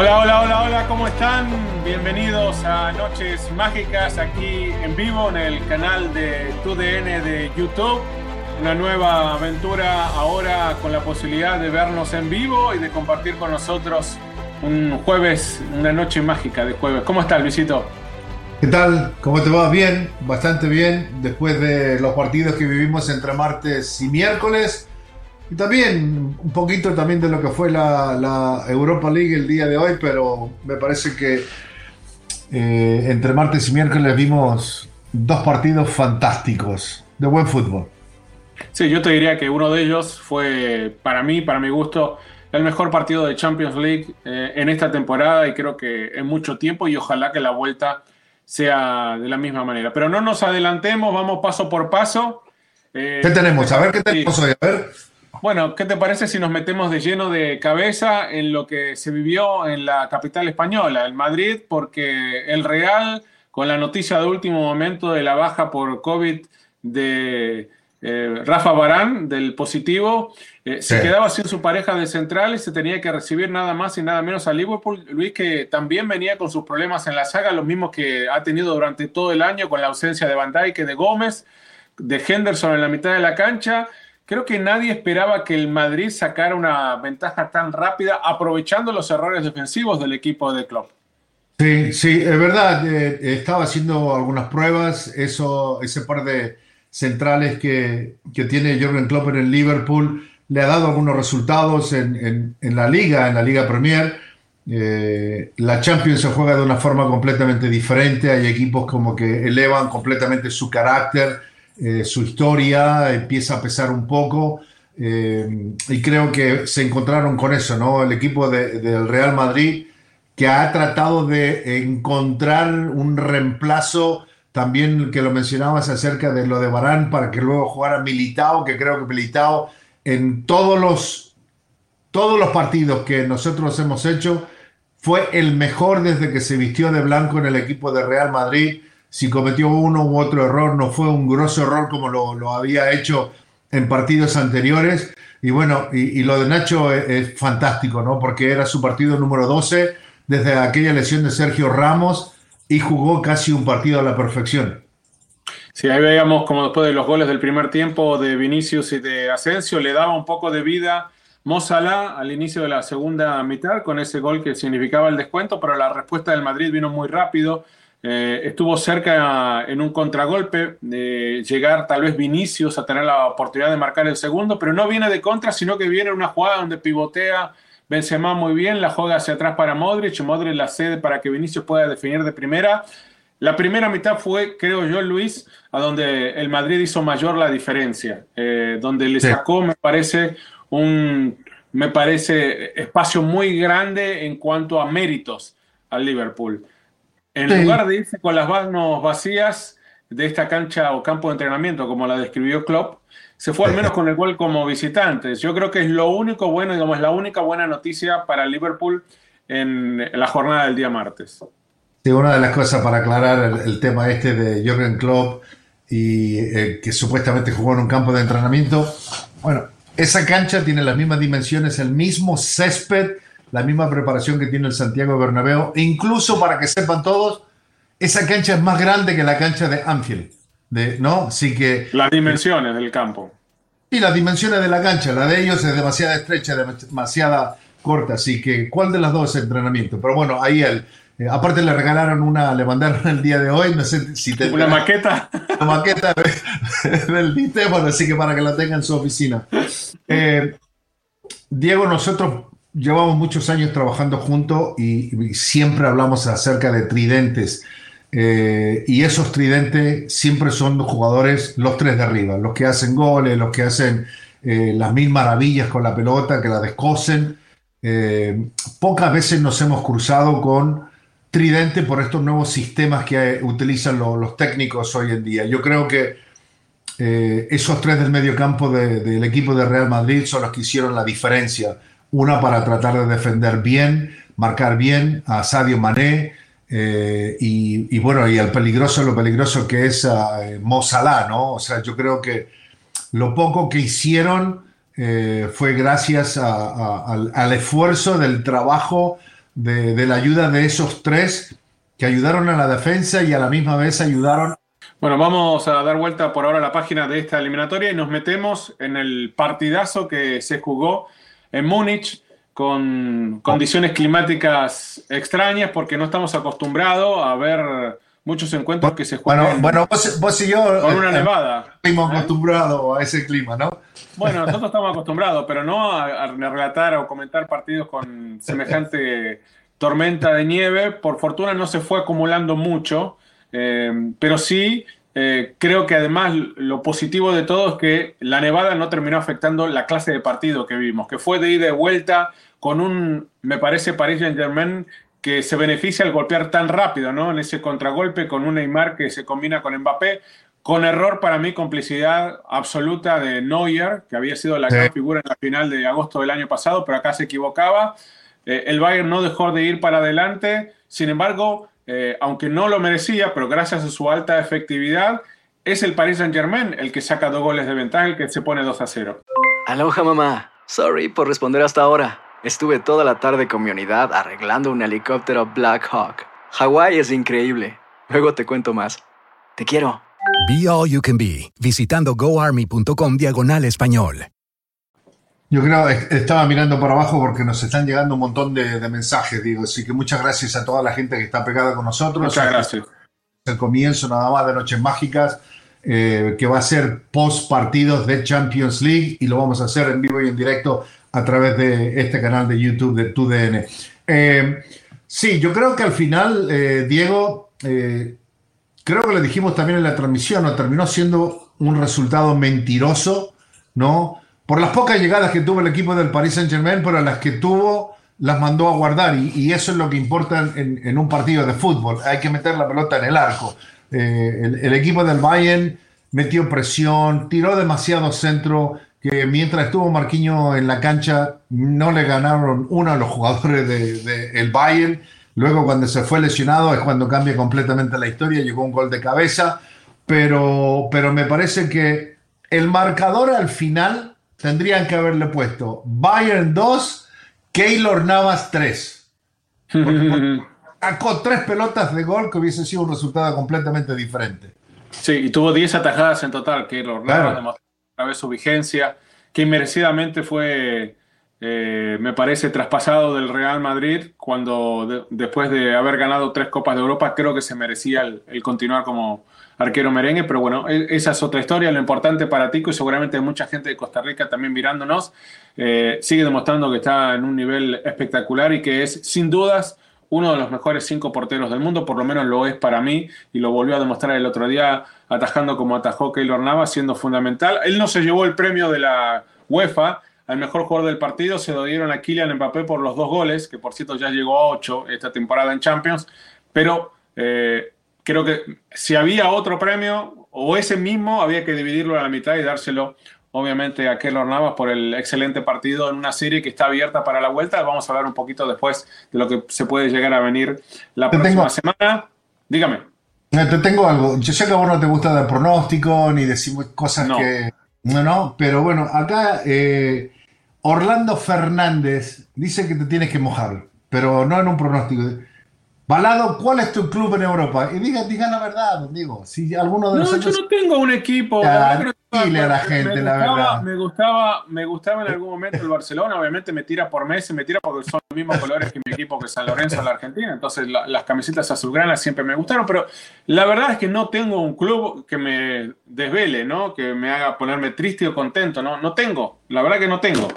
Hola, hola, hola, hola, ¿cómo están? Bienvenidos a Noches Mágicas aquí en vivo en el canal de TUDN de YouTube. Una nueva aventura ahora con la posibilidad de vernos en vivo y de compartir con nosotros un jueves, una noche mágica de jueves. ¿Cómo estás, Luisito? ¿Qué tal? ¿Cómo te va? Bien, bastante bien. Después de los partidos que vivimos entre martes y miércoles. Y también un poquito también de lo que fue la, la Europa League el día de hoy, pero me parece que eh, entre martes y miércoles vimos dos partidos fantásticos de buen fútbol. Sí, yo te diría que uno de ellos fue, para mí, para mi gusto, el mejor partido de Champions League eh, en esta temporada y creo que en mucho tiempo y ojalá que la vuelta sea de la misma manera. Pero no nos adelantemos, vamos paso por paso. Eh, ¿Qué tenemos? A ver qué tenemos sí. hoy. A ver. Bueno, ¿qué te parece si nos metemos de lleno de cabeza en lo que se vivió en la capital española, en Madrid? Porque el Real, con la noticia de último momento de la baja por COVID de eh, Rafa Barán, del positivo, eh, se quedaba sin su pareja de central y se tenía que recibir nada más y nada menos a Liverpool. Luis, que también venía con sus problemas en la saga, los mismos que ha tenido durante todo el año con la ausencia de Van Dijk, de Gómez, de Henderson en la mitad de la cancha. Creo que nadie esperaba que el Madrid sacara una ventaja tan rápida, aprovechando los errores defensivos del equipo de Klopp. Sí, sí, es verdad. eh, estaba haciendo algunas pruebas. Eso, ese par de centrales que, que tiene Jürgen Klopp en el Liverpool le ha dado algunos resultados en, en- en la liga, en la Liga Premier. Eh, la Champions se juega de una forma completamente diferente. Hay equipos como que elevan completamente su carácter, eh, su historia, empieza a pesar un poco. eh, y creo que se encontraron con eso, ¿no? El equipo de- del Real Madrid que ha tratado de encontrar un reemplazo, también que lo mencionabas acerca de lo de Barán, para que luego jugara Militao, que creo que Militao en todos los, todos los partidos que nosotros hemos hecho fue el mejor desde que se vistió de blanco en el equipo de Real Madrid. Si cometió uno u otro error, no fue un grosso error como lo, lo había hecho en partidos anteriores. Y bueno, y, lo de Nacho es, fantástico, ¿no? Porque era su partido número 12 desde aquella lesión de Sergio Ramos y jugó casi un partido a la perfección. Sí, ahí veíamos como después de los goles del primer tiempo de Vinicius y de Asensio, le daba un poco de vida Mo Salah al inicio de la segunda mitad con ese gol que significaba el descuento, pero la respuesta del Madrid vino muy rápido. Eh, estuvo cerca en un contragolpe de llegar tal vez Vinicius a tener la oportunidad de marcar el segundo, pero no viene de contra, sino que viene una jugada donde pivotea Benzema muy bien, la juega hacia atrás para Modric, Modric la cede para que Vinicius pueda definir de primera. La primera mitad fue, creo yo, Luis, a donde el Madrid hizo mayor la diferencia, eh, donde le Sí. sacó, me parece, un me parece espacio muy grande en cuanto a méritos al Liverpool. En Sí. lugar de irse con las manos vacías de esta cancha o campo de entrenamiento, como la describió Klopp, se fue al menos con el gol como visitantes. Yo creo que es lo único bueno, digamos, la única buena noticia para Liverpool en la jornada del día martes. Sí, una de las cosas para aclarar el, el tema este de Jürgen Klopp y eh, que supuestamente jugó en un campo de entrenamiento. Bueno, esa cancha tiene las mismas dimensiones, el mismo césped, la misma preparación que tiene el Santiago Bernabéu. E incluso para que sepan todos, esa cancha es más grande que la cancha de Anfield, de, ¿no? Así que Las dimensiones del campo. y las dimensiones de la cancha, la de ellos es demasiado estrecha, demasiada corta, así que ¿cuál de las dos es entrenamiento? Pero bueno, ahí él. eh, aparte le regalaron una, le mandaron el día de hoy, no sé si te Una maqueta. la maqueta de- del bueno, así que para que la tenga en su oficina. Eh, Diego, nosotros llevamos muchos años trabajando juntos y, siempre hablamos acerca de tridentes. Eh, y esos tridentes siempre son los jugadores, los tres de arriba, los que hacen goles, los que hacen eh, las mil maravillas con la pelota, que la descosen. Eh, pocas veces nos hemos cruzado con tridente por estos nuevos sistemas que utilizan los técnicos hoy en día. Yo creo que esos tres del medio campo del equipo de Real Madrid son los que hicieron la diferencia. Una para tratar de defender bien, marcar bien a Sadio Mané, eh, y, bueno, y el peligroso, lo peligroso que es uh, Mo Salah, ¿no? O sea, yo creo que lo poco que hicieron eh, fue gracias al, esfuerzo del trabajo de, la ayuda de esos tres que ayudaron a la defensa y a la misma vez ayudaron. Bueno, vamos a dar vuelta por ahora a la página de esta eliminatoria y nos metemos en el partidazo que se jugó en Múnich con condiciones climáticas extrañas porque no estamos acostumbrados a ver muchos encuentros que se juegan bueno, vos, y yo con una eh, nevada. Estamos acostumbrados a ese clima, ¿no? Bueno, nosotros estamos acostumbrados, pero no a, relatar o comentar partidos con semejante tormenta de nieve. Por fortuna no se fue acumulando mucho, eh, pero sí eh, creo que además lo positivo de todo es que la nevada no terminó afectando la clase de partido que vimos, que fue de ida y vuelta con un, me parece, Paris Saint-Germain que se beneficia al golpear tan rápido, ¿no? En ese contragolpe con un Neymar que se combina con Mbappé, con error para mí, complicidad absoluta de Neuer, que había sido la gran figura en la final de agosto del año pasado, pero acá se equivocaba. Eh, el Bayern no dejó de ir para adelante, sin embargo, eh, aunque no lo merecía, pero gracias a su alta efectividad, es el Paris Saint-Germain el que saca dos goles de ventaja, el que se pone 2 a 0. Aloha mamá, sorry por responder hasta ahora. Estuve toda la tarde con mi unidad arreglando un helicóptero Black Hawk. Hawái es increíble. Luego te cuento más. Te quiero. Be All You Can Be, visitando goarmy.com diagonal español. Yo creo, estaba mirando por abajo porque nos están llegando un montón de, mensajes, digo, así que muchas gracias a toda la gente que está pegada con nosotros. Muchas gracias. El comienzo nada más de Noches Mágicas, eh, que va a ser post partidos de Champions League y lo vamos a hacer en vivo y en directo a través de este canal de YouTube de TUDN. Eh, sí, yo creo que al final, eh, Diego, eh, creo que lo dijimos también en la transmisión, ¿no? terminó siendo un resultado mentiroso, ¿no? Por las pocas llegadas que tuvo el equipo del Paris Saint Germain, pero las que tuvo las mandó a guardar y, eso es lo que importa en, un partido de fútbol. Hay que meter la pelota en el arco. el, equipo del Bayern metió presión, tiró demasiado centro, que mientras estuvo Marquinho en la cancha no le ganaron uno a los jugadores del de, Bayern. Luego cuando se fue lesionado es cuando cambia completamente la historia, llegó un gol de cabeza, pero, pero me parece que el marcador al final tendrían que haberle puesto Bayern 2, Keylor Navas 3. Sacó tres pelotas de gol que hubiese sido un resultado completamente diferente. Sí, y tuvo 10 atajadas en total, Keylor Navas vez su vigencia, que inmerecidamente fue, eh, me parece, traspasado del Real Madrid cuando después de haber ganado tres Copas de Europa, creo que se merecía el, continuar como arquero merengue, pero bueno, e, esa es otra historia. Lo importante para Tico y seguramente mucha gente de Costa Rica también mirándonos, eh, sigue demostrando que está en un nivel espectacular y que es sin dudas uno de los mejores cinco porteros del mundo, por lo menos lo es para mí, y lo volvió a demostrar el otro día atajando como atajó Keylor Navas, siendo fundamental. Él no se llevó el premio de la UEFA al mejor jugador del partido, se lo dieron a Kylian Mbappé por los dos goles, que por cierto ya llegó a ocho esta temporada en Champions, pero eh, creo que si había otro premio o ese mismo, había que dividirlo a la mitad y dárselo obviamente a Keylor Navas por el excelente partido en una serie que está abierta para la vuelta. Vamos a hablar un poquito después de lo que se puede llegar a venir la próxima semana. Dígame. Te tengo algo. Yo sé que a vos no te gusta dar pronóstico ni decimos cosas que. No, no, pero bueno, acá eh, Orlando Fernández dice que te tienes que mojar, pero no en un pronóstico. Balado, ¿cuál es tu club en Europa? Y diga, diga la verdad, digo. Si alguno de no, yo no tengo un equipo. Dile a la gente, me la verdad. Me gustaba, me gustaba en algún momento el Barcelona. Obviamente me tira por Messi, me tira porque son los mismos colores que mi equipo que San Lorenzo en la Argentina. Entonces las camisetas azulgranas siempre me gustaron. Pero la verdad es que no tengo un club que me desvele, ¿no? Que me haga ponerme triste o contento. No, no tengo. La verdad que no tengo.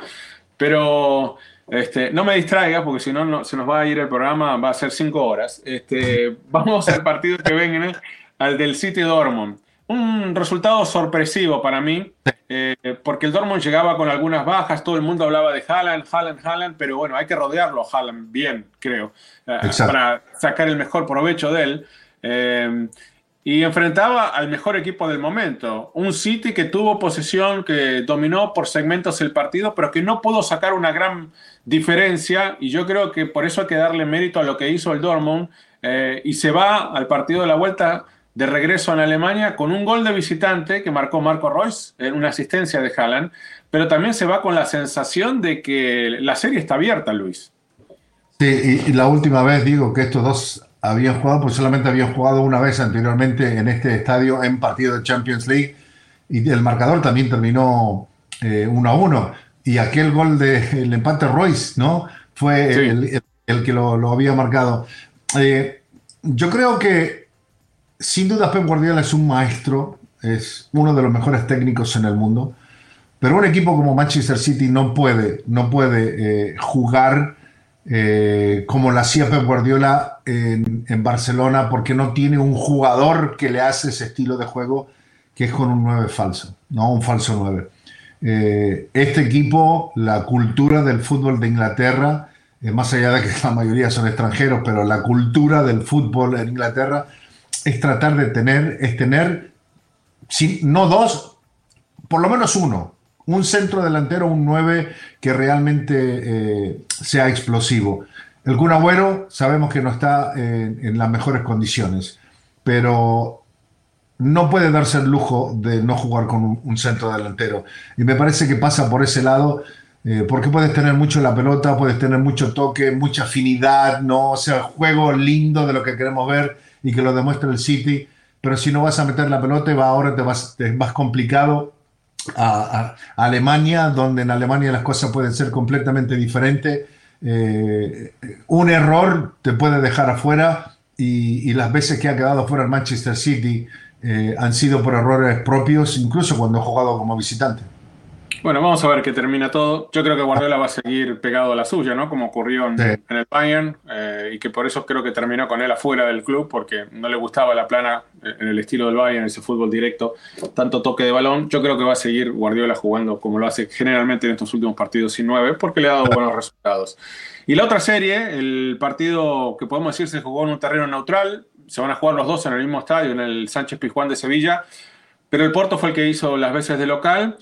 Pero Este, no me distraiga porque si no, no, se nos va a ir el programa, va a ser cinco horas. Este, vamos al partido que ven, al del City Dortmund. Un resultado sorpresivo para mí, eh, porque el Dortmund llegaba con algunas bajas, todo el mundo hablaba de Haaland, Haaland, Haaland, pero bueno, hay que rodearlo a Haaland bien, creo, eh, para sacar el mejor provecho de él. Eh, y enfrentaba al mejor equipo del momento. Un City que tuvo posesión, que dominó por segmentos el partido, pero que no pudo sacar una gran diferencia. Y yo creo que por eso hay que darle mérito a lo que hizo el Dortmund. Eh, y se va al partido de la vuelta de regreso en Alemania con un gol de visitante que marcó Marco Royce en una asistencia de Haaland. Pero también se va con la sensación de que la serie está abierta, Luis. Sí, y la última vez digo que estos dos habían jugado, pues solamente habían jugado una vez anteriormente en este estadio en partido de Champions League y el marcador también terminó 1 eh, a 1. Y aquel gol del de, empate Royce, ¿no? Fue el, el, que lo, lo había marcado. Eh, yo creo que sin duda Pep Guardiola es un maestro, es uno de los mejores técnicos en el mundo, pero un equipo como Manchester City no puede, no puede eh, jugar eh, como la hacía Pep Guardiola en, Barcelona, porque no tiene un jugador que le hace ese estilo de juego que es con un 9 falso, no un falso 9. Eh, este equipo, la cultura del fútbol de Inglaterra, eh, más allá de que la mayoría son extranjeros, pero la cultura del fútbol en Inglaterra es tratar de tener, es tener, si, no dos, por lo menos uno, un centro delantero, un 9 que realmente eh, sea explosivo. El Kun sabemos que no está en, las mejores condiciones, pero no puede darse el lujo de no jugar con un, centro delantero. Y me parece que pasa por ese lado, eh, porque puedes tener mucho la pelota, puedes tener mucho toque, mucha afinidad, ¿no? O sea, juego lindo de lo que queremos ver y que lo demuestre el City, pero si no vas a meter la pelota, va ahora te vas, te complicado a, Alemania, donde en Alemania las cosas pueden ser completamente diferentes. Eh, un error te puede dejar afuera y, las veces que ha quedado fuera el Manchester City eh, han sido por errores propios, incluso cuando ha jugado como visitante. Bueno, vamos a ver qué termina todo. Yo creo que Guardiola va a seguir pegado a la suya, ¿no? Como ocurrió en, el Bayern, eh, y que por eso creo que terminó con él afuera del club, porque no le gustaba la plana eh, en el estilo del Bayern, ese fútbol directo, tanto toque de balón. Yo creo que va a seguir Guardiola jugando como lo hace generalmente en estos últimos partidos sin nueve, porque le ha dado buenos resultados. Y la otra serie, el partido que podemos decir se jugó en un terreno neutral, se van a jugar los dos en el mismo estadio, en el Sánchez Pizjuán de Sevilla, pero el Porto fue el que hizo las veces de local.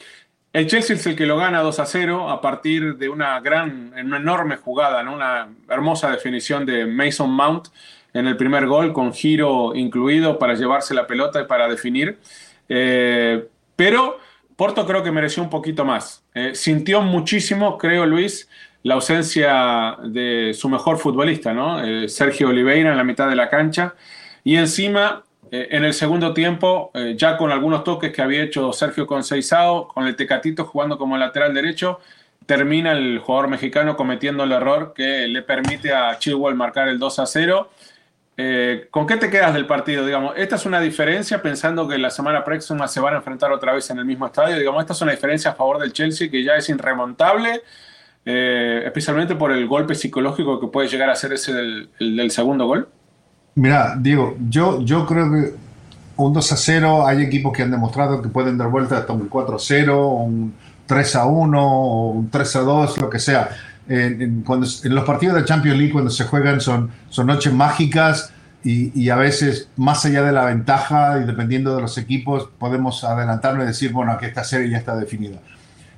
El Chelsea es el que lo gana 2 a 0 a partir de una gran, una enorme jugada, una hermosa definición de Mason Mount en el primer gol, con giro incluido para llevarse la pelota y para definir. Eh, pero Porto creo que mereció un poquito más. Eh, sintió muchísimo, creo Luis, la ausencia de su mejor futbolista, ¿no? Eh, Sergio Oliveira en la mitad de la cancha. Y encima eh, en el segundo tiempo, eh, ya con algunos toques que había hecho Sergio Conceizao, con el Tecatito jugando como lateral derecho, termina el jugador mexicano cometiendo el error que le permite a Chilwell marcar el 2 a 0. Eh, ¿Con qué te quedas del partido? Digamos, esta es una diferencia pensando que la semana próxima se van a enfrentar otra vez en el mismo estadio. Digamos, esta es una diferencia a favor del Chelsea que ya es irremontable, especialmente por el golpe psicológico que puede llegar a ser ese del segundo gol. Mira, Diego, yo, yo creo que un 2 a 0, hay equipos que han demostrado que pueden dar vuelta hasta un 4 a 0, un 3 a 1, o un 3 a 2, lo que sea. En, cuando, en los partidos de Champions League, cuando se juegan, son, son noches mágicas y, y, a veces, más allá de la ventaja y dependiendo de los equipos, podemos adelantarnos y decir, bueno, que esta serie ya está definida.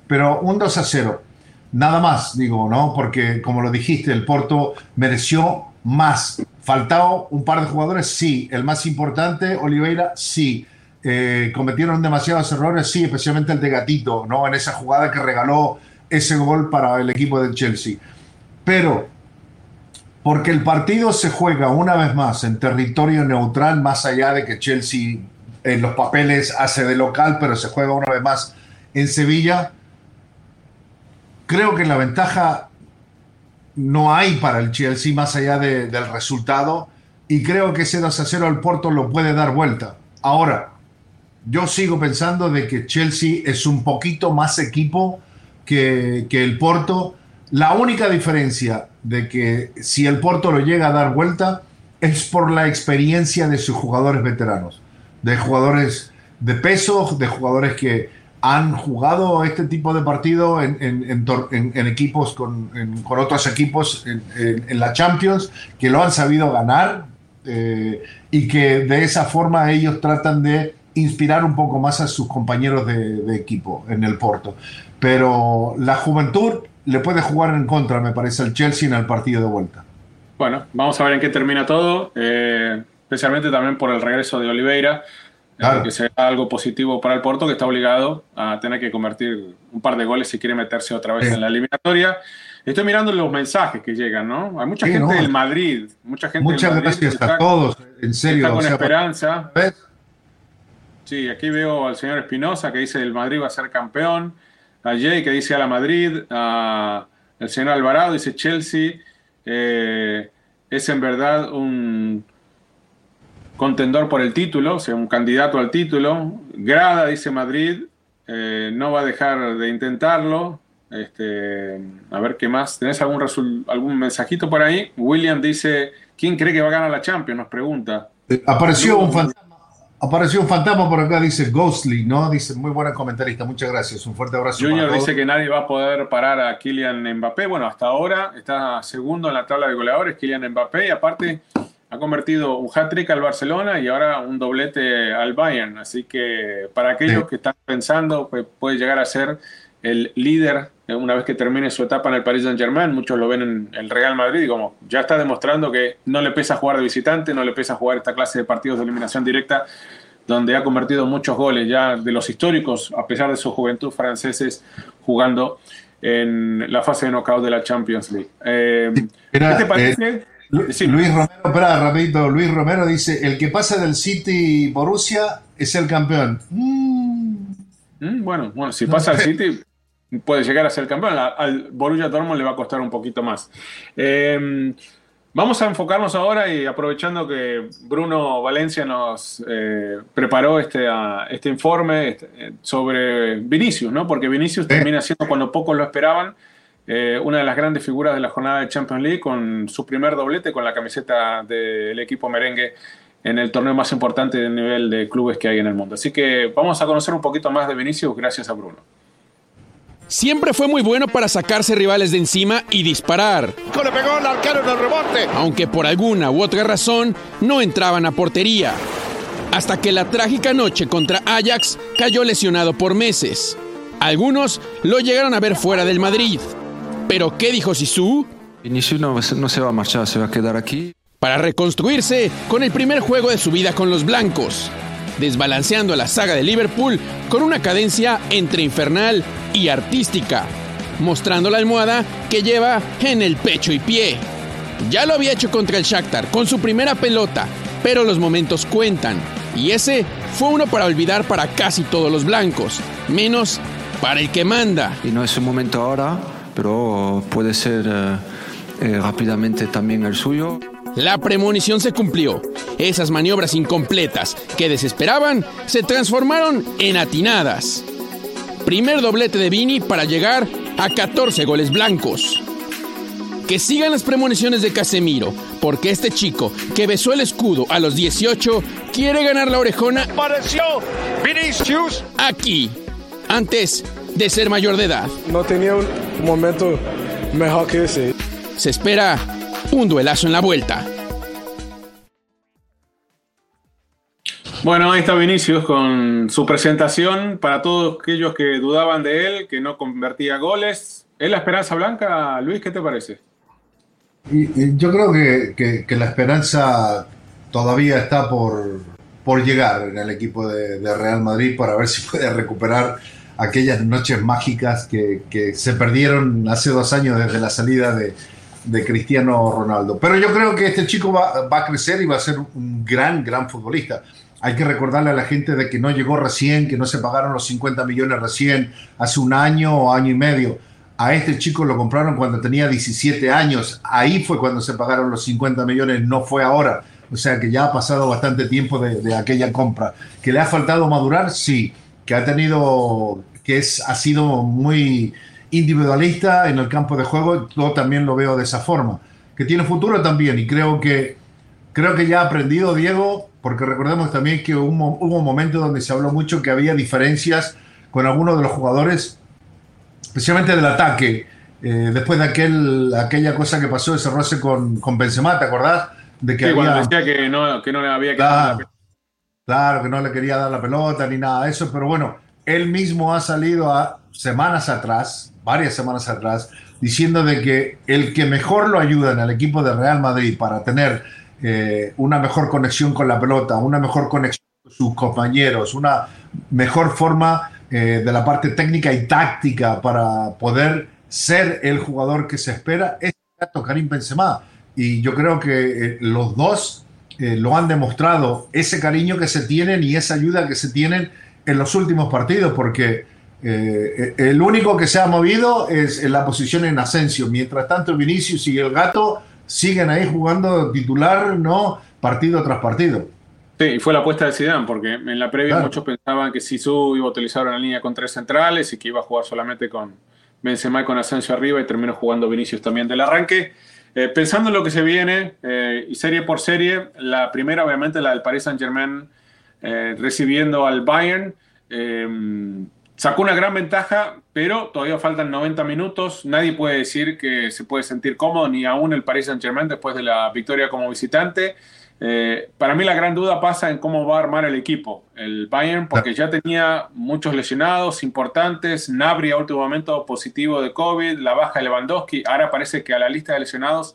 Pero un 2 a 0, nada más, digo, ¿no? Porque, como lo dijiste, el Porto mereció más ¿Faltado un par de jugadores? Sí. ¿El más importante, Oliveira? Sí. Eh, ¿Cometieron demasiados errores? Sí, especialmente el de Gatito, ¿no? En esa jugada que regaló ese gol para el equipo del Chelsea. Pero, porque el partido se juega una vez más en territorio neutral, más allá de que Chelsea en los papeles hace de local, pero se juega una vez más en Sevilla, creo que la ventaja no hay para el Chelsea más allá del resultado y creo que ese 2 a 0 al Porto lo puede dar vuelta. Ahora, yo sigo pensando de que Chelsea es un poquito más equipo que, el Porto La única diferencia de que si el Porto lo llega a dar vuelta es por la experiencia de sus jugadores veteranos, de jugadores de peso, de jugadores que han jugado este tipo de partido en, equipos con, con, otros equipos en, la Champions, que lo han sabido ganar eh, y que de esa forma ellos tratan de inspirar un poco más a sus compañeros de, equipo en el Porto. Pero la juventud le puede jugar en contra, me parece, al Chelsea en el partido de vuelta. Bueno, vamos a ver en qué termina todo, eh, especialmente también por el regreso de Oliveira que sea algo positivo para el Porto, que está obligado a tener que convertir un par de goles si quiere meterse otra vez en la eliminatoria. Estoy mirando los mensajes que llegan, ¿no? Hay mucha gente del Madrid, mucha gente Muchas gracias a todos, en serio. Está con esperanza. Sí, aquí veo al señor Espinosa que dice el Madrid va a ser campeón, a Jay que dice a la Madrid, a el señor Alvarado dice Chelsea eh, es en verdad un contendor por el título, o sea, un candidato al título. Grada, dice Madrid, eh, no va a dejar de intentarlo. Este, a ver qué más. ¿Tenés algún, algún mensajito por ahí? William dice, ¿quién cree que va a ganar la Champions? Nos pregunta. Eh, apareció un fantasma. Apareció un fantasma por acá, dice Ghostly, ¿no? Dice, muy buena comentarista, muchas gracias, un fuerte abrazo. Junior dice que nadie va a poder parar a Kylian Mbappé. Bueno, hasta ahora está segundo en la tabla de goleadores, Kylian Mbappé, y aparte ha convertido un hat-trick al Barcelona y ahora un doblete al Bayern. Así que para aquellos que están pensando, pues puede llegar a ser el líder eh, una vez que termine su etapa en el Paris Saint-Germain. Muchos lo ven en el Real Madrid y como ya está demostrando que no le pesa jugar de visitante, no le pesa jugar esta clase de partidos de eliminación directa donde ha convertido muchos goles ya de los históricos, a pesar de su juventud franceses, jugando en la fase de knockout de la Champions League. Eh, ¿Qué te parece? Eh, Luis Romero, espera, rapidito. Luis Romero dice: el que pasa del City Borussia es el campeón. Mm. Mm, bueno, bueno, si pasa al City, puede llegar a ser campeón. Al Borussia Dortmund le va a costar un poquito más. Em, vamos a enfocarnos ahora y aprovechando que Bruno Valencia nos eh, preparó este, este informe este, sobre Vinicius, ¿no? Porque Vinicius termina siendo cuando pocos lo esperaban eh, una de las grandes figuras de la jornada de Champions League con su primer doblete con la camiseta del equipo merengue en el torneo más importante del nivel de clubes que hay en el mundo. Así que vamos a conocer un poquito más de Vinicius gracias a Bruno. Siempre fue muy bueno para sacarse rivales de encima y disparar. Le pegó el arquero en el rebote. Aunque por alguna u otra razón no entraban a portería. Hasta que la trágica noche contra Ajax cayó lesionado por meses. Algunos lo llegaron a ver fuera del Madrid. Pero ¿qué dijo Sisu? No, no se va a marchar, se va a quedar aquí. Para reconstruirse con el primer juego de su vida con los blancos, desbalanceando a la saga de Liverpool con una cadencia entre infernal y artística, mostrando la almohada que lleva en el pecho y pie. Ya lo había hecho contra el Shakhtar con su primera pelota, pero los momentos cuentan, y ese fue uno para olvidar para casi todos los blancos, menos para el que manda. Y no es un momento ahora, pero puede ser eh, eh, rápidamente también el suyo. La premonición se cumplió. Esas maniobras incompletas que desesperaban se transformaron en atinadas. Primer doblete de Vini para llegar a 14 goles blancos. Que sigan las premoniciones de Casemiro, porque este chico que besó el escudo a los 18 quiere ganar la orejona. ¡Apareció Vinicius! Aquí, antes de ser mayor de edad. No tenía un momento mejor que ese. Se espera un duelazo en la vuelta. Bueno, ahí está Vinicius con su presentación para todos aquellos que dudaban de él, que no convertía goles. ¿Es la esperanza blanca, Luis? ¿Qué te parece? Y, yo creo que, la esperanza todavía está por, por llegar en el equipo de, de Real Madrid para ver si puede recuperar aquellas noches mágicas que, se perdieron hace dos años desde la salida de, Cristiano Ronaldo. Pero yo creo que este chico va, a crecer y va a ser un gran, gran futbolista. Hay que recordarle a la gente de que no llegó recién, que no se pagaron los 50 millones recién, hace un año o año y medio. A este chico lo compraron cuando tenía 17 años. Ahí fue cuando se pagaron los 50 millones, no fue ahora. O sea que ya ha pasado bastante tiempo de, de aquella compra. ¿Que le ha faltado madurar? Sí. ¿Que ha tenido que es, ha sido muy individualista en el campo de juego, yo también lo veo de esa forma. Que tiene futuro también y creo que, creo que ya ha aprendido Diego, porque recordemos también que hubo, hubo un momento donde se habló mucho que había diferencias con algunos de los jugadores, especialmente del ataque. Eh, después de aquel, aquella cosa que pasó, ese roce con, con Benzema, ¿te acordás? De que había, decía que no, que no le había claro, claro, que no le quería dar la pelota ni nada de eso, pero bueno, él mismo ha salido a semanas atrás, varias semanas atrás, diciendo de que el que mejor lo ayuda en el equipo de Real Madrid para tener eh, una mejor conexión con la pelota, una mejor conexión con sus compañeros, una mejor forma eh, de la parte técnica y táctica para poder ser el jugador que se espera, es Karim Benzema. Y yo creo que eh, los dos lo han demostrado, ese cariño que se tienen y esa ayuda que se tienen en los últimos partidos, porque eh, el único que se ha movido es en la posición en Asensio. Mientras tanto, Vinicius y el gato siguen ahí jugando titular, ¿no? Partido tras partido. Sí, y fue la apuesta de Zidane, porque en la previa muchos pensaban que Sisu iba a utilizar una línea con tres centrales y que iba a jugar solamente con Benzema y con Asensio arriba y terminó jugando Vinicius también del arranque. Eh, pensando en lo que se viene, eh, y serie por serie, la primera obviamente la del Paris Saint Germain recibiendo al Bayern. Sacó una gran ventaja, pero todavía faltan 90 minutos. Nadie puede decir que se puede sentir cómodo, ni aún el Paris Saint-Germain después de la victoria como visitante. Eh, para mí la gran duda pasa en cómo va a armar el equipo, el Bayern, porque ya tenía muchos lesionados importantes, Nabri a último momento positivo de COVID, la baja de Lewandowski, ahora parece que a la lista de lesionados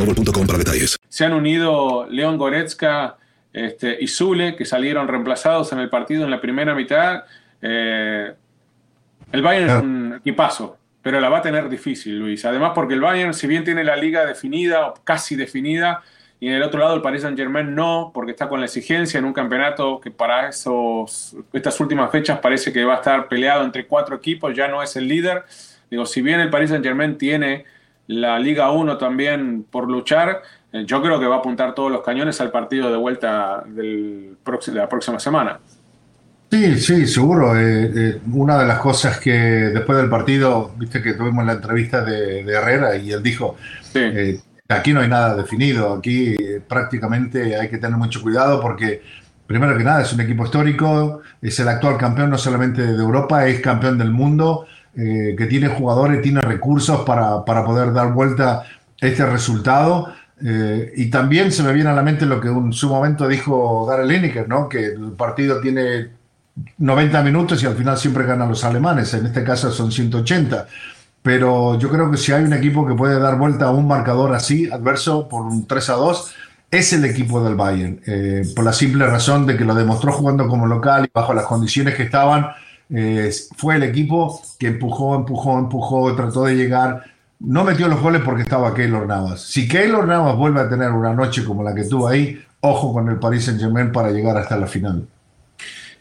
para detalles. Se han unido León Goretzka este, y Zule, que salieron reemplazados en el partido en la primera mitad. Eh, el Bayern es un equipazo, pero la va a tener difícil, Luis. Además, porque el Bayern, si bien tiene la liga definida o casi definida, y en el otro lado el Paris Saint Germain no, porque está con la exigencia en un campeonato que para esos, estas últimas fechas parece que va a estar peleado entre cuatro equipos, ya no es el líder. Digo, si bien el Paris Saint Germain tiene la Liga 1 también por luchar. Eh, yo creo que va a apuntar todos los cañones al partido de vuelta del de la próxima semana. Sí, sí, seguro. Eh, eh, una de las cosas que después del partido, viste que tuvimos la entrevista de, Herrera y él dijo, aquí no hay nada definido, aquí prácticamente hay que tener mucho cuidado porque, primero que nada, es un equipo histórico, es el actual campeón no solamente de Europa, es campeón del mundo eh, que tiene jugadores, tiene recursos para, para, poder dar vuelta este resultado. Eh, y también se me viene a la mente lo que en su momento dijo Gary Lineker, ¿no? que el partido tiene 90 minutos y al final siempre ganan los alemanes, en este caso son 180. Pero yo creo que si hay un equipo que puede dar vuelta a un marcador así, adverso, por un 3 a 2, es el equipo del Bayern, eh, por la simple razón de que lo demostró jugando como local y bajo las condiciones que estaban fue el equipo que empujó, empujó, empujó, trató de llegar. No metió los goles porque estaba Keylor Navas. Si Keylor Navas vuelve a tener una noche como la que tuvo ahí, ojo con el Paris Saint Germain para llegar hasta la final.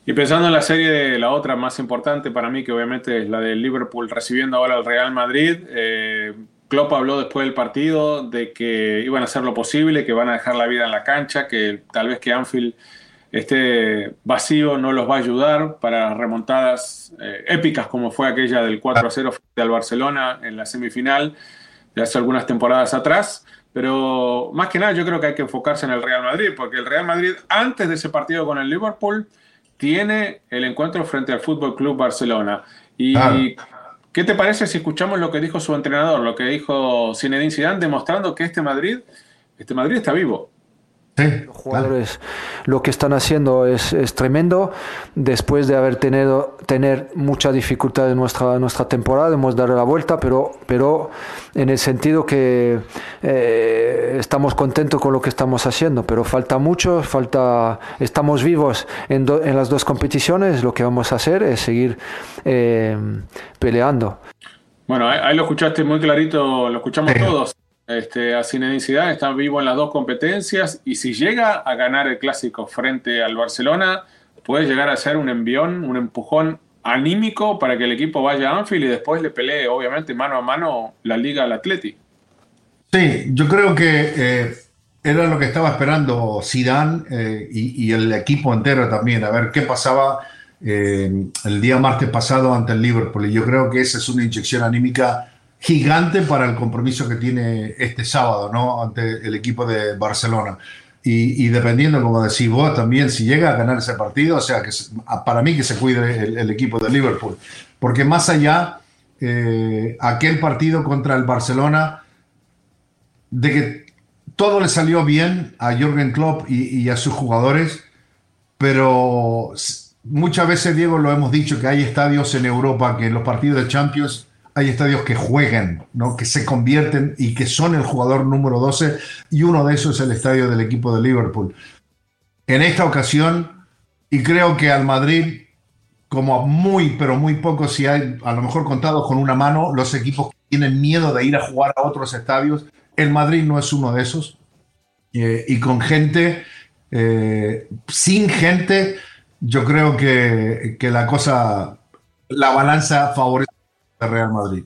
Y pensando en la serie de la otra más importante para mí, que obviamente es la de Liverpool recibiendo ahora al Real Madrid, eh, Klopp habló después del partido de que iban a hacer lo posible, que van a dejar la vida en la cancha, que tal vez que Anfield este vacío no los va a ayudar para remontadas eh, épicas como fue aquella del 4 a 0 frente al Barcelona en la semifinal de hace algunas temporadas atrás. Pero más que nada yo creo que hay que enfocarse en el Real Madrid, porque el Real Madrid antes de ese partido con el Liverpool tiene el encuentro frente al Fútbol Club Barcelona. ¿Y qué te parece si escuchamos lo que dijo su entrenador, lo que dijo Zinedine Zidane, demostrando que este Madrid, este Madrid está vivo? Los jugadores lo que están haciendo es, es, tremendo. Después de haber tenido tener mucha dificultad en nuestra, nuestra temporada, hemos dado la vuelta, pero, pero en el sentido que eh, estamos contentos con lo que estamos haciendo, pero falta mucho, falta, estamos vivos en, en las dos competiciones, lo que vamos a hacer es seguir eh, peleando. Bueno, ahí, lo escuchaste muy clarito, lo escuchamos todos. Este, a Zinedine está vivo en las dos competencias y si llega a ganar el clásico frente al Barcelona, puede llegar a ser un envión, un empujón anímico para que el equipo vaya a Anfield y después le pelee, obviamente, mano a mano la liga al Atleti. Sí, yo creo que eh, era lo que estaba esperando Zidane eh, y, el equipo entero también, a ver qué pasaba eh, el día martes pasado ante el Liverpool. Y yo creo que esa es una inyección anímica gigante para el compromiso que tiene este sábado, ¿no? Ante el equipo de Barcelona. Y, dependiendo, como decís vos, también si llega a ganar ese partido, o sea, que para mí que se cuide el, equipo de Liverpool. Porque más allá, eh, aquel partido contra el Barcelona, de que todo le salió bien a Jürgen Klopp y, a sus jugadores, pero muchas veces, Diego, lo hemos dicho, que hay estadios en Europa que en los partidos de Champions hay estadios que juegan, ¿no? que se convierten y que son el jugador número 12 y uno de esos es el estadio del equipo de Liverpool. En esta ocasión, y creo que al Madrid, como muy, pero muy poco, si hay a lo mejor contados con una mano, los equipos tienen miedo de ir a jugar a otros estadios. El Madrid no es uno de esos. Eh, y con gente, eh, sin gente, yo creo que, que la cosa, la balanza favorece Real Madrid.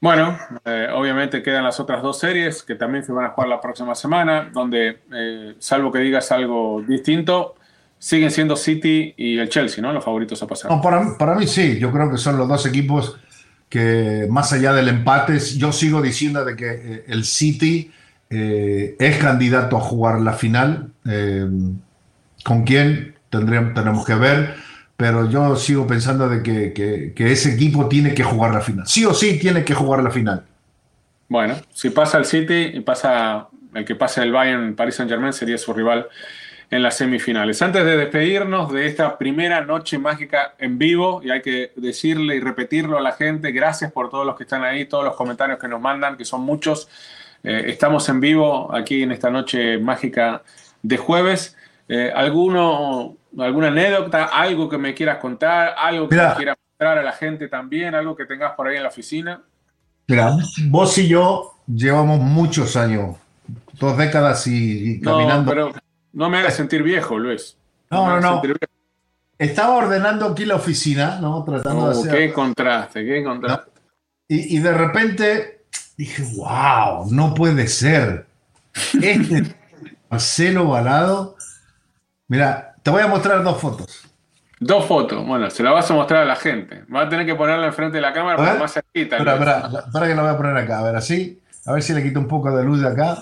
Bueno, eh, obviamente quedan las otras dos series que también se van a jugar la próxima semana, donde, eh, salvo que digas algo distinto, siguen siendo City y el Chelsea, ¿no? Los favoritos a pasar. para, para, mí sí, yo creo que son los dos equipos que más allá del empate, yo sigo diciendo de que eh, el City es candidato a jugar la final. ¿Con quién? Tendríamos, tenemos que ver pero yo sigo pensando de que, ese equipo tiene que jugar la final. Sí o sí tiene que jugar la final. Bueno, si pasa el City y pasa el que pase el Bayern, Paris Saint Germain sería su rival en las semifinales. Antes de despedirnos de esta primera noche mágica en vivo, y hay que decirle y repetirlo a la gente, gracias por todos los que están ahí, todos los comentarios que nos mandan, que son muchos. Eh, estamos en vivo aquí en esta noche mágica de jueves. Eh, ¿Alguno alguna anécdota, algo que me quieras contar, algo que quieras mostrar a la gente también, algo que tengas por ahí en la oficina. Mira, vos y yo llevamos muchos años, dos décadas y, caminando. No, pero no me hagas sentir viejo, Luis. No, no, no. Estaba ordenando aquí la oficina, ¿no? Tratando de uh, hacer. Qué contraste, qué contraste. Y, y, de repente dije, wow, no puede ser. Este Marcelo Balado. Mira, te voy a mostrar dos fotos. Dos fotos. Bueno, se la vas a mostrar a la gente. Va a tener que ponerla enfrente de la cámara para más cerquita. Espera, espera, para que la voy a poner acá. A ver, así. A ver si le quito un poco de luz de acá.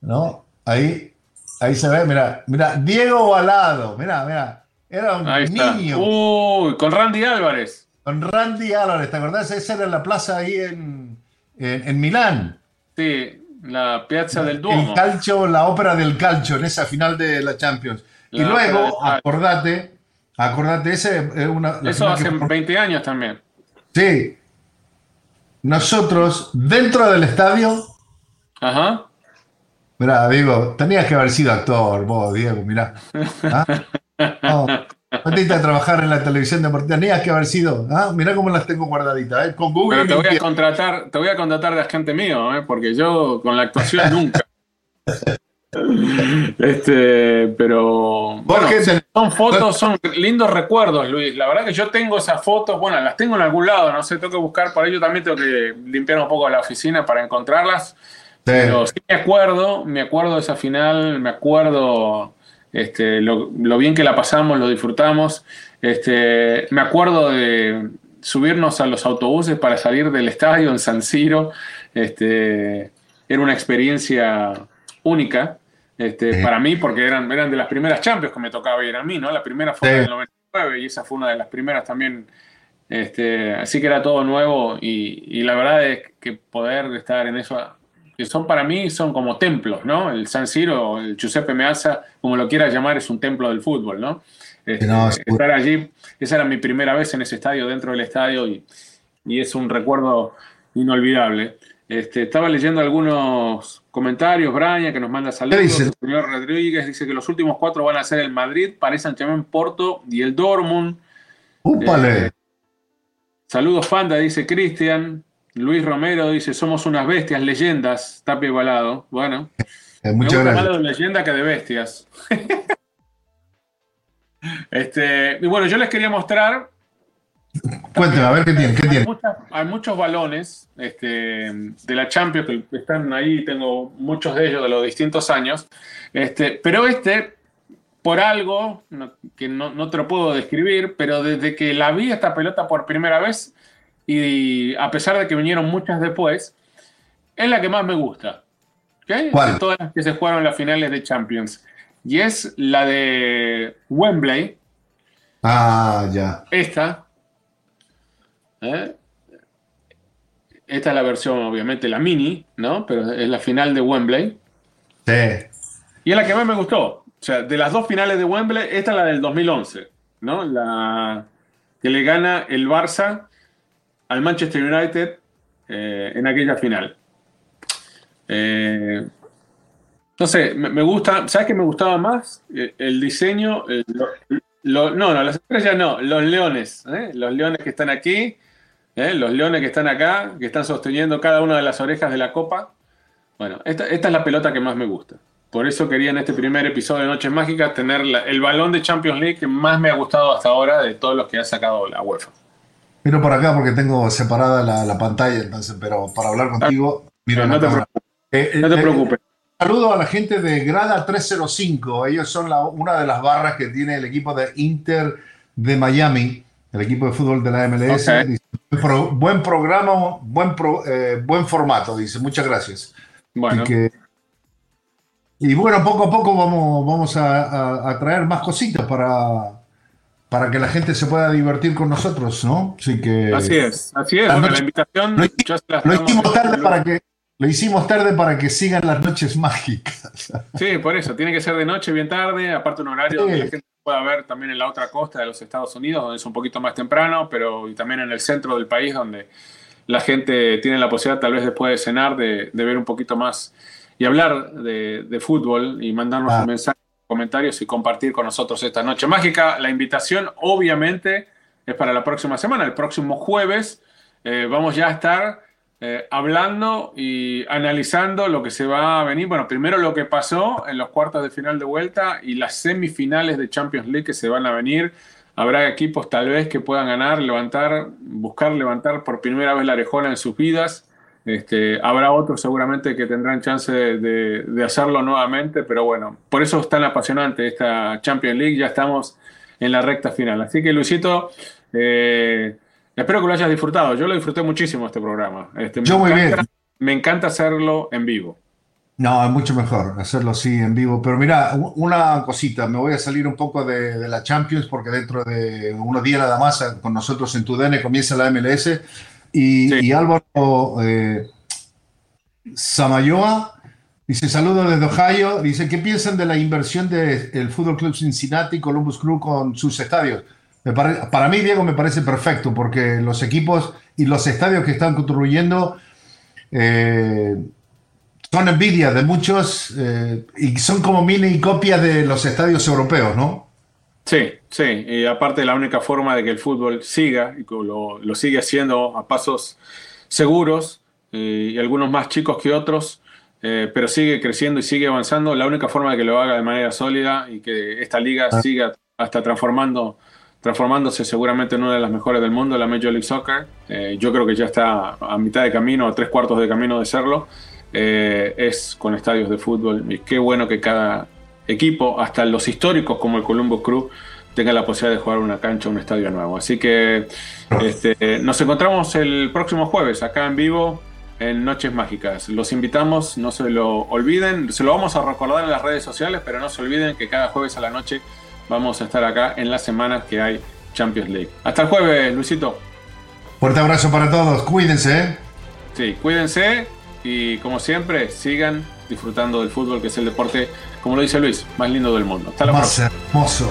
¿No? Ahí. Ahí se ve. Mira, mira. Diego Balado. Mira, mira. Era un niño. Uy, con Randy Álvarez. Con Randy Álvarez. ¿Te acordás? Esa era la plaza ahí en, en, Milán. Sí, la Piazza del Duomo. El calcio, la ópera del calcio en esa final de la Champions y luego, acordate, acordate, ese es una. Eso hace 20 años también. Sí. Nosotros, dentro del estadio. Ajá. Mirá, digo, tenías que haber sido actor, vos, Diego, mirá. ¿Ah? No, a trabajar en la televisión deportiva, tenías que haber sido. ¿ah? Mirá cómo las tengo guardaditas, ¿eh? Con Google. Pero te voy, a contratar, te voy a contratar de agente mío, ¿eh? porque yo con la actuación nunca. Este, pero bueno, son fotos, son lindos recuerdos, Luis. La verdad que yo tengo esas fotos, bueno, las tengo en algún lado, no sé, tengo que buscar para ello también tengo que limpiar un poco la oficina para encontrarlas. Pero sí me acuerdo, me acuerdo de esa final, me acuerdo este, lo, bien que la pasamos, lo disfrutamos. Este, me acuerdo de subirnos a los autobuses para salir del estadio en San Siro. Este, era una experiencia única. Este, para mí, porque eran, eran de las primeras Champions que me tocaba ir a mí, ¿no? La primera fue en el 99 y esa fue una de las primeras también. Este, así que era todo nuevo y, la verdad es que poder estar en eso, que son para mí, son como templos, ¿no? El San Siro, el Giuseppe Meazza, como lo quieras llamar, es un templo del fútbol, ¿no? Este, estar allí, esa era mi primera vez en ese estadio, dentro del estadio y, y es un recuerdo inolvidable. Este, estaba leyendo algunos comentarios, Brian, que nos manda saludos. El señor Rodríguez dice que los últimos cuatro van a ser el Madrid, Paris Saint-Germain, Porto y el Dortmund. ¡Úpale! Eh, Saludos, Fanda, dice Cristian. Luis Romero dice, somos unas bestias, leyendas, tapia igualado. Bueno, eh, muchas me gracias. más de leyenda que de bestias. este, y bueno, yo les quería mostrar. Cuénteme, a ver qué tiene. ¿qué hay, tiene? muchas- hay muchos balones este, de la Champions que están ahí, tengo muchos de ellos de los distintos años. Este, pero este, por algo no- que no, no te lo puedo describir, pero desde que la vi esta pelota por primera vez, y a pesar de que vinieron muchas después, es la que más me gusta. ¿ok? ¿Cuál? De todas las que se jugaron las finales de Champions. Y es la de Wembley, Ah, ya. esta. ¿Eh? Esta es la versión, obviamente, la mini, ¿no? Pero es la final de Wembley. Sí. Y es la que más me gustó. O sea, de las dos finales de Wembley, esta es la del 2011, ¿no? La que le gana el Barça al Manchester United eh, en aquella final. Eh, no sé, me, me gusta. ¿Sabes qué me gustaba más? Eh, el diseño. el- lo- lo- no, no, las estrellas no, los leones. Los leones que están aquí, ¿eh? los leones que están acá, que están sosteniendo cada una de las orejas de la copa. Bueno, esta, esta es la pelota que más me gusta. Por eso quería en este primer episodio de Noches Mágicas tener la- el balón de Champions League que más me ha gustado hasta ahora de todos los que ha sacado la UEFA. Miro por acá porque tengo separada la, la pantalla, entonces, pero para hablar contigo, miro No, no te cámara. Eh, eh, No te eh, preocupes. Saludo a la gente de Grada 305. Ellos son la- una de las barras que tiene el equipo de Inter de Miami, el equipo de fútbol de la MLS. Ok. Dice, "Pro- buen programa, buen, pro- eh, buen formato, dice. Muchas gracias. Bueno, Y, que- y bueno, poco a poco vamos, vamos a, a- a traer más cositas para, para que la gente se pueda divertir con nosotros, ¿no? Así que así es, así es. La Bueno, noche- la invitación lo, hicimos tarde para que lo hicimos tarde para que sigan las noches mágicas. Sí, por eso, tiene que ser de noche, bien tarde, aparte un horario Sí. donde la gente pueda ver también en la otra costa de los Estados Unidos, donde es un poquito más temprano, pero y también en el centro del país, donde la gente tiene la posibilidad, tal vez después de cenar, de, de ver un poquito más y hablar de, de fútbol y mandarnos Ah. un mensaje, comentarios y compartir con nosotros esta noche mágica. La invitación, obviamente, es para la próxima semana, el próximo jueves. eh, vamos ya a estar eh, hablando y analizando lo que se va a venir. Bueno, primero lo que pasó en los cuartos de final de vuelta y las semifinales de Champions League que se van a venir. Habrá equipos tal vez que puedan ganar, levantar, buscar levantar por primera vez la arejona en sus vidas. Este, habrá otros seguramente que tendrán chance de hacerlo nuevamente, pero bueno, por eso es tan apasionante esta Champions League. Ya estamos en la recta final. Así que Luisito, eh, espero que lo hayas disfrutado. Yo lo disfruté muchísimo este programa. Este, Yo muy encanta- bien. Me encanta hacerlo en vivo. No, es mucho mejor hacerlo así en vivo. Pero mira, una cosita, me voy a salir un poco de, de la Champions porque dentro de unos días nada más eh, con nosotros en TUDN comienza la MLS y, y Álvaro eh, Samayoa dice saludos desde Ohio, dice ¿qué piensan de la inversión del Fútbol Club Cincinnati, Columbus Crew con sus estadios? Me pare- para mí, Diego, me parece perfecto porque los equipos y los estadios que están construyendo eh, son envidia de muchos eh, y son como mini copias de los estadios europeos, ¿no? Sí, sí, y aparte la única forma de que el fútbol siga, y lo, lo sigue haciendo a pasos seguros, eh, y algunos más chicos que otros, eh, pero sigue creciendo y sigue avanzando, la única forma de que lo haga de manera sólida y que esta liga siga hasta transformando, transformándose seguramente en una de las mejores del mundo, la Major League Soccer, eh, yo creo que ya está a mitad de camino, a tres cuartos de camino de serlo, eh, es con estadios de fútbol, y qué bueno que cada equipo, hasta los históricos como el Columbus Crew, tenga la posibilidad de jugar una cancha, un estadio nuevo. Así que este, nos encontramos el próximo jueves acá en vivo en Noches Mágicas. Los invitamos, no se lo olviden, se lo vamos a recordar en las redes sociales, pero no se olviden que cada jueves a la noche vamos a estar acá en las semanas que hay Champions League. Hasta el jueves, Luisito. Fuerte abrazo para todos, cuídense. ¿eh? Sí, cuídense y como siempre, sigan disfrutando del fútbol, que es el deporte, como lo dice Luis, más lindo del mundo. Hasta la Más próxima. hermoso.